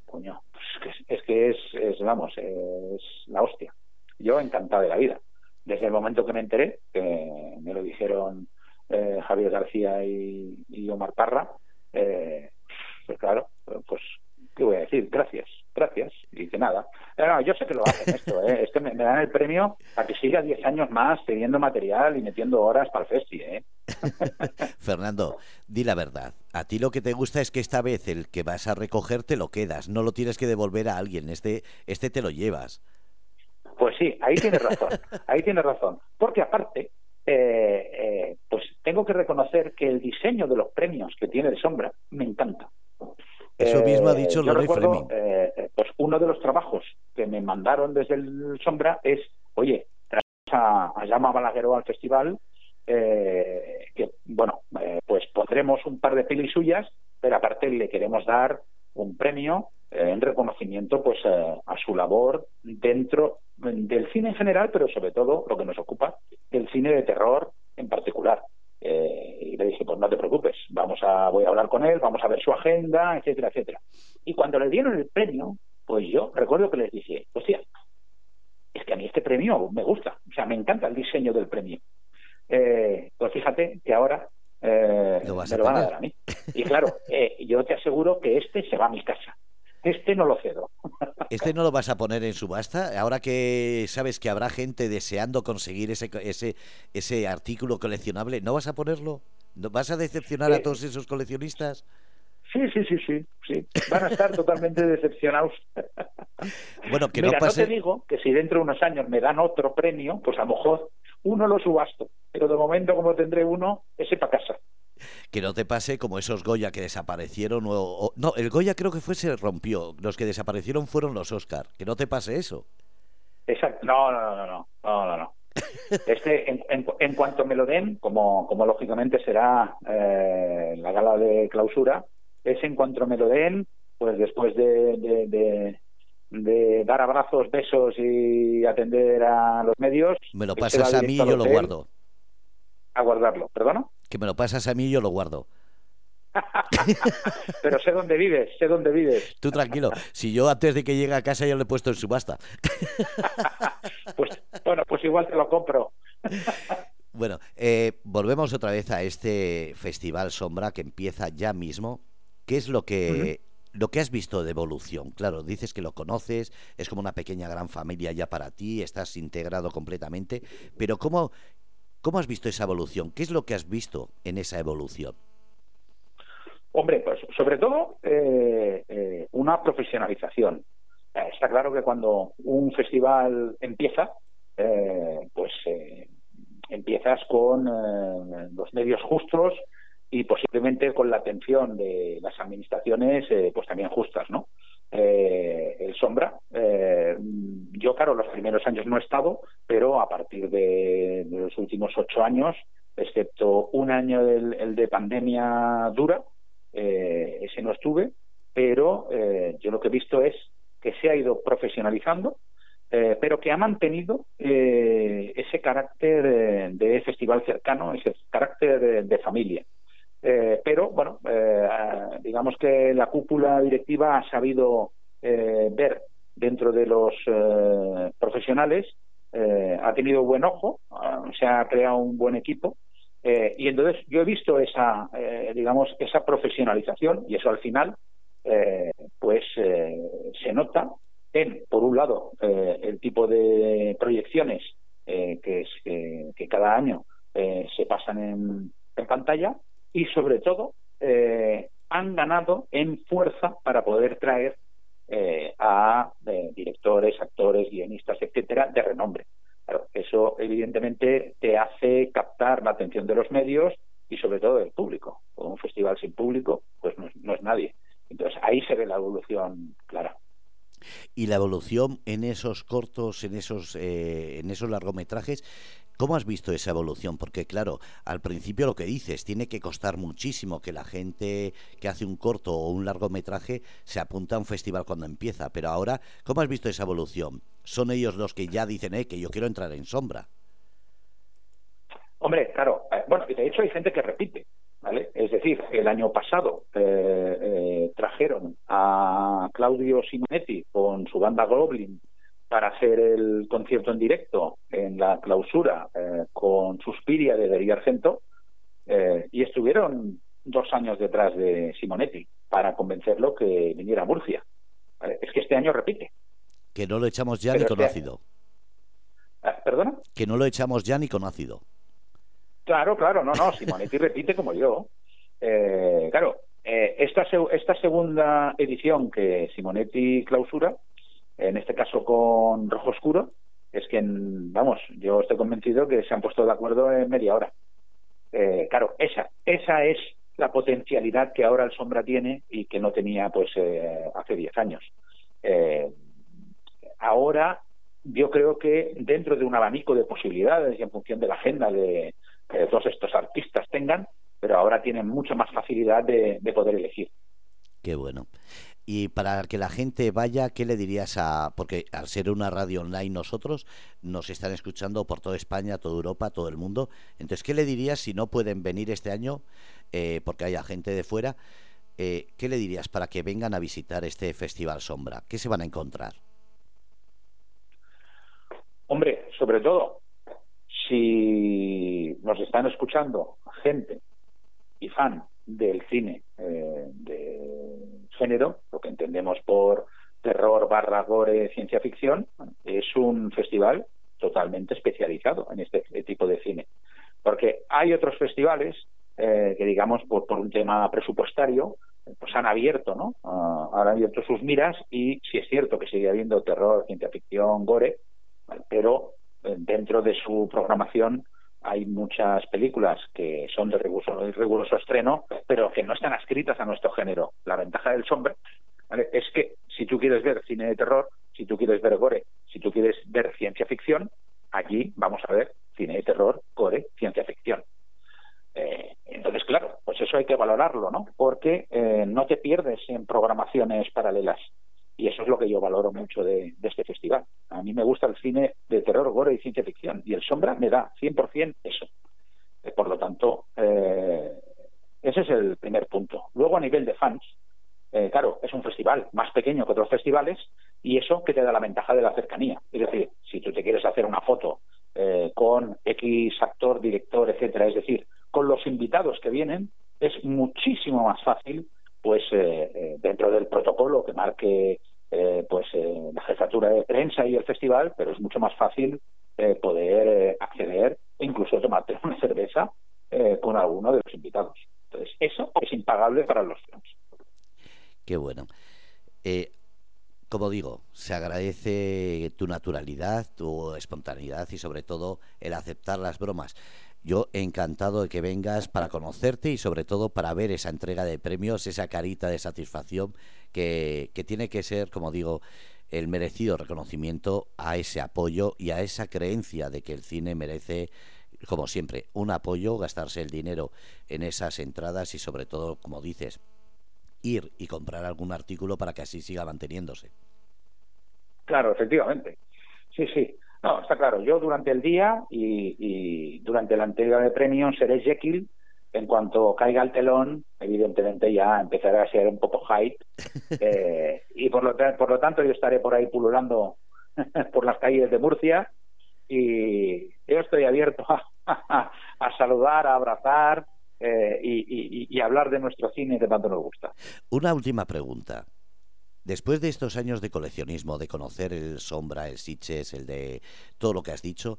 coño pues es, que es, vamos es la hostia. Yo encantado de la vida. Desde el momento que me enteré que me lo dijeron eh, Javier García y, y Omar Parra pues claro pues qué voy a decir gracias gracias, y que nada. No, yo sé que lo hacen <laughs> esto, ¿eh? es que me, dan el premio a que siga 10 años más teniendo material y metiendo horas para el festi, ¿eh? <laughs> Fernando, di la verdad. A ti lo que te gusta es que esta vez el que vas a recoger te lo quedas, no lo tienes que devolver a alguien, este, este te lo llevas. Pues sí, ahí tienes razón, ahí tienes razón. Porque aparte, eh, eh, pues tengo que reconocer que el diseño de los premios que tiene de sombra me encanta. Eso mismo ha dicho eh, Fleming. Eh, pues uno de los trabajos que me mandaron desde el Sombra es, oye, a, a Llama Balagueró al festival, eh, que, bueno, pues pondremos un par de pelis suyas, pero aparte le queremos dar un premio en reconocimiento pues a su labor dentro del cine en general, pero sobre todo lo que nos ocupa, del cine de terror en particular. Eh, y le dije, pues no te preocupes, vamos a, voy a hablar con él, vamos a ver su agenda, etcétera, etcétera. Y cuando le dieron el premio, pues yo recuerdo que les dije, hostia, es que a mí este premio me gusta, o sea, me encanta el diseño del premio. Eh, pues fíjate que ahora eh, me lo van a dar a mí. Y claro, eh, yo te aseguro que este se va a mi casa. Este no lo cedo. ¿Este no lo vas a poner en subasta? Ahora que sabes que habrá gente deseando conseguir ese, ese, ese artículo coleccionable, ¿no vas a ponerlo? ¿Vas a decepcionar a todos esos coleccionistas? Sí, sí, sí, sí, sí. Van a estar totalmente decepcionados. Bueno, que no pase... no te digo que si dentro de unos años me dan otro premio, pues a lo mejor uno lo subasto. Pero de momento, como tendré uno, ese para casa que no te pase como esos Goya que desaparecieron o, no, el Goya creo que fue se rompió, los que desaparecieron fueron los Oscar, que no te pase eso. Exacto, no, no, no, no, no, no, no. <laughs> Este, en, en, cuanto me lo den, como, como lógicamente será eh, la gala de clausura, es en cuanto me lo den, pues después de, de, dar abrazos, besos y atender a los medios. Me lo pasas a mí y yo lo guardo. A guardarlo, ¿perdona? Que me lo pasas a mí y yo lo guardo. <laughs> Pero sé dónde vives, sé dónde vives. Tú tranquilo, si yo antes de que llegue a casa ya lo he puesto en subasta. <laughs> pues bueno, pues igual te lo compro. <laughs> bueno, eh, volvemos otra vez a este festival Sombra que empieza ya mismo. ¿Qué es lo que lo que has visto de evolución, claro, dices que lo conoces, es como una pequeña gran familia ya para ti, estás integrado completamente, pero ¿cómo, cómo has visto esa evolución? ¿Qué es lo que has visto en esa evolución? Hombre, pues sobre todo eh, eh, una profesionalización. Eh, está claro que cuando un festival empieza, pues empiezas con los medios justos y posiblemente con la atención de las administraciones, pues también justas, ¿no? el Sombra, claro, los primeros años no he estado, pero a partir de, los últimos ocho años, excepto un año del el de pandemia dura, eh, ese no estuve, pero eh, yo lo que he visto es que se ha ido profesionalizando, eh, pero que ha mantenido ese carácter de, festival cercano, ese carácter de, familia. pero bueno, digamos que la cúpula directiva ha sabido ver dentro de los profesionales, ha tenido buen ojo, se ha creado un buen equipo eh, y entonces yo he visto esa, eh, digamos, esa profesionalización y eso al final, eh, pues se nota en, por un lado, el tipo de proyecciones que, que, cada año se pasan en, pantalla y sobre todo han ganado en fuerza para poder traer a directores, actores, guionistas, etcétera, de renombre eso evidentemente te hace captar la atención de los medios y sobre todo del público. Un festival sin público, pues no es, nadie. Entonces ahí se ve la evolución clara. Y la evolución en esos cortos, en esos, eh, en esos largometrajes, ¿Cómo has visto esa evolución? Porque claro, al principio lo que dices, tiene que costar muchísimo que la gente que hace un corto o un largometraje se apunta a un festival cuando empieza, pero ahora, ¿cómo has visto esa evolución? ¿Son ellos los que ya dicen, eh, que yo quiero entrar en sombra? Hombre, claro, eh, bueno, de hecho hay gente que repite, ¿vale? Es decir, el año pasado eh, eh, trajeron a Claudio Simonetti con su banda Goblin para hacer el concierto en directo en la clausura eh, con Suspiria de Darío Argento eh, y estuvieron dos años detrás de Simonetti para convencerlo que viniera a Murcia. Es que este año repite. Que no lo echamos ya ni este conocido. Ah, ¿Perdona? Que no lo echamos ya ni conocido. Claro, claro, no, no, Simonetti repite como yo. Eh, claro, esta, esta segunda edición que Simonetti clausura en este caso con Rojo Oscuro, es que, vamos, yo estoy convencido que se han puesto de acuerdo en media hora. Eh, claro, esa, esa es la potencialidad que ahora el Sombra tiene y que no tenía pues eh, hace 10 años. Eh, ahora yo creo que dentro de un abanico de posibilidades y en función de la agenda de, todos estos artistas tengan, pero ahora tienen mucha más facilidad de poder elegir. Qué bueno. Y para que la gente vaya, ¿qué le dirías a.? Porque al ser una radio online, nosotros nos están escuchando por toda España, toda Europa, todo el mundo. Entonces, ¿qué le dirías si no pueden venir este año, eh, porque haya gente de fuera? Eh, ¿Qué le dirías para que vengan a visitar este Festival Sombra? ¿Qué se van a encontrar? Hombre, sobre todo, si nos están escuchando gente y fan del cine eh, de género, lo que entendemos por terror barra gore ciencia ficción, es un festival totalmente especializado en este tipo de cine. Porque hay otros festivales eh, que, digamos, por, por, un tema presupuestario, pues han abierto, ¿no? Uh, han abierto sus miras y sí es cierto que sigue habiendo terror, ciencia ficción, gore, pero eh, dentro de su programación hay muchas películas que son de riguroso, estreno, pero que no están adscritas a nuestro género. La ventaja del sombra es que si tú quieres ver cine de terror, si tú quieres ver gore, si tú quieres ver ciencia ficción, allí vamos a ver cine de terror, gore, ciencia ficción. Eh, entonces, claro, pues eso hay que valorarlo, ¿no? Porque eh, no te pierdes en programaciones paralelas. Y eso es lo que yo valoro mucho de, este festival. A mí me gusta el cine de terror, gore y ciencia ficción. Y el Sombra me da 100% eso. Eh, por lo tanto, eh, ese es el primer punto. Luego, a nivel de fans, eh, claro, es un festival más pequeño que otros festivales y eso que te da la ventaja de la cercanía. Es decir, si tú te quieres hacer una foto con X actor, director, etcétera, es decir, con los invitados que vienen, es muchísimo más fácil, pues dentro del protocolo que marque eh, pues eh, la jefatura de prensa y el festival, pero es mucho más fácil eh, poder acceder e incluso tomarte una cerveza con alguno de los invitados. Entonces, eso es impagable para los fans. Qué bueno. como digo, se agradece tu naturalidad, tu espontaneidad y sobre todo el aceptar las bromas. Yo encantado de que vengas para conocerte y sobre todo para ver esa entrega de premios, esa carita de satisfacción que, tiene que ser, como digo, el merecido reconocimiento a ese apoyo y a esa creencia de que el cine merece, como siempre, un apoyo, gastarse el dinero en esas entradas y sobre todo, como dices, ir y comprar algún artículo para que así siga manteniéndose. Claro, efectivamente. Sí, sí. No, está claro. Yo durante el día y, durante la entrega de premios seré Jekyll. En cuanto caiga el telón, evidentemente ya empezará a ser un poco hype. <laughs> Eh, y por lo, por lo tanto yo estaré por ahí pululando <laughs> por las calles de Murcia y yo estoy abierto a, saludar, a abrazar eh, y, y, hablar de nuestro cine que tanto nos gusta. Una última pregunta. Después de estos años de coleccionismo, de conocer el Sombra, el Sitches, el de todo lo que has dicho,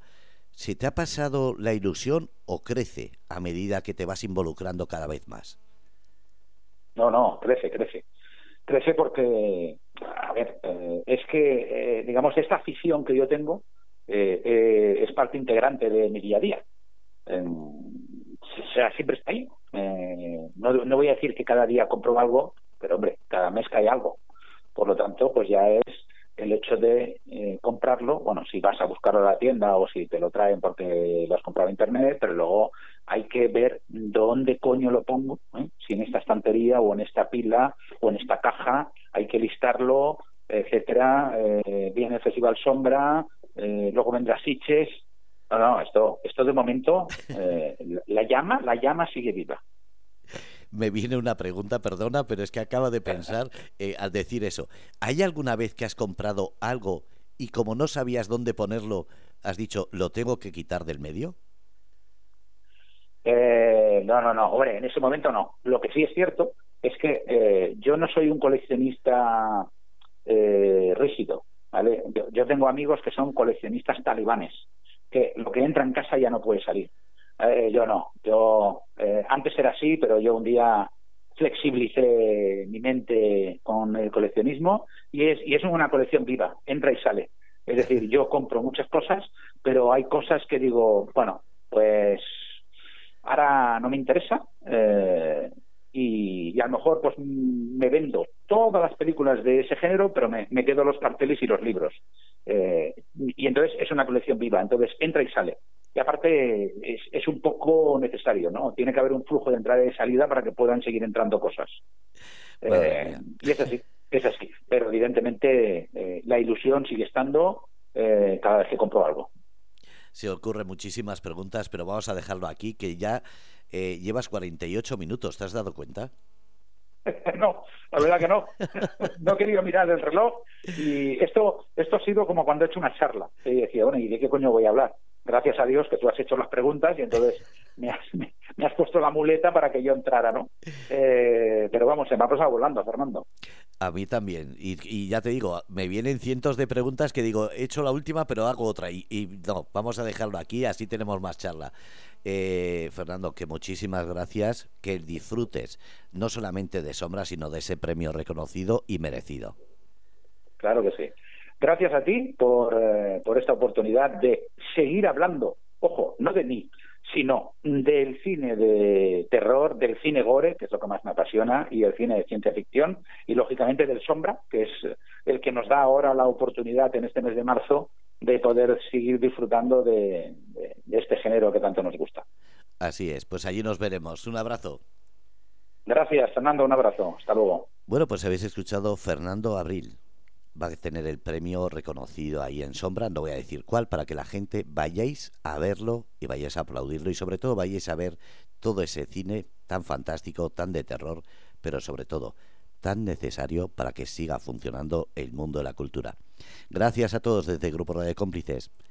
¿se te ha pasado la ilusión o crece a medida que te vas involucrando cada vez más? No, no, crece, crece. Crece porque, a ver, eh, es que, eh, digamos, esta afición que yo tengo eh, es parte integrante de mi día a día. o sea, siempre está ahí. No, no voy a decir que cada día compro algo, pero hombre, cada mes cae algo. Por lo tanto, pues ya es el hecho de eh, comprarlo, bueno, si vas a buscarlo a la tienda o si te lo traen porque lo has comprado en internet, pero luego hay que ver dónde coño lo pongo, ¿eh? si en esta estantería o en esta pila o en esta caja, hay que listarlo, etcétera. Eh, viene el Festival Sombra, eh, luego vendrá Siches. No, no, esto, esto de momento, <laughs> la llama, la llama sigue viva me viene una pregunta, perdona, pero es que acabo de pensar eh, al decir eso. ¿Hay alguna vez que has comprado algo y como no sabías dónde ponerlo, has dicho, lo tengo que quitar del medio? Eh, no, no, no, hombre, en ese momento no. Lo que sí es cierto es que eh, yo no soy un coleccionista rígido, ¿vale? yo, tengo amigos que son coleccionistas talibanes, que lo que entra en casa ya no puede salir. Eh, yo no. Yo eh, antes era así, pero yo un día flexibilicé mi mente con el coleccionismo y es, y es una colección viva, entra y sale. Es decir, yo compro muchas cosas, pero hay cosas que digo, bueno, pues ahora no me interesa eh, y, a lo mejor pues me vendo todas las películas de ese género, pero me, me quedo los carteles y los libros. y entonces es una colección viva, entonces entra y sale y aparte es, un poco necesario, ¿no? Tiene que haber un flujo de entrada y de salida para que puedan seguir entrando cosas. Eh, y es así, es así. Pero evidentemente eh, la ilusión sigue estando eh, cada vez que compro algo. Se ocurren muchísimas preguntas, pero vamos a dejarlo aquí, que ya llevas 48 minutos, ¿te has dado cuenta? <laughs> no, la verdad que no. <laughs> no he querido mirar el reloj y esto, esto ha sido como cuando he hecho una charla. Y decía, bueno, ¿y de qué coño voy a hablar? Gracias a Dios que tú has hecho las preguntas y entonces <laughs> me has, me, has puesto la muleta para que yo entrara, ¿no? Eh, pero vamos, se me ha pasado volando, Fernando. A mí también. Y, ya te digo, me vienen cientos de preguntas que digo, he hecho la última, pero hago otra. Y, no, vamos a dejarlo aquí, así tenemos más charla. Eh, Fernando, que muchísimas gracias, que disfrutes no solamente de Sombra, sino de ese premio reconocido y merecido. Claro que sí. Gracias a ti por, eh, por esta oportunidad de seguir hablando, ojo, no de mí, sino del cine de terror, del cine gore, que es lo que más me apasiona, y el cine de ciencia ficción, y lógicamente del sombra, que es el que nos da ahora la oportunidad en este mes de marzo de poder seguir disfrutando de, de este género que tanto nos gusta. Así es, pues allí nos veremos. Un abrazo. Gracias, Fernando, un abrazo. Hasta luego. Bueno, pues habéis escuchado Fernando Abril. Va a tener el premio reconocido ahí en sombra, no voy a decir cuál, para que la gente vayáis a verlo y vayáis a aplaudirlo y sobre todo vayáis a ver todo ese cine tan fantástico, tan de terror, pero sobre todo tan necesario para que siga funcionando el mundo de la cultura. Gracias a todos desde el Grupo de Cómplices.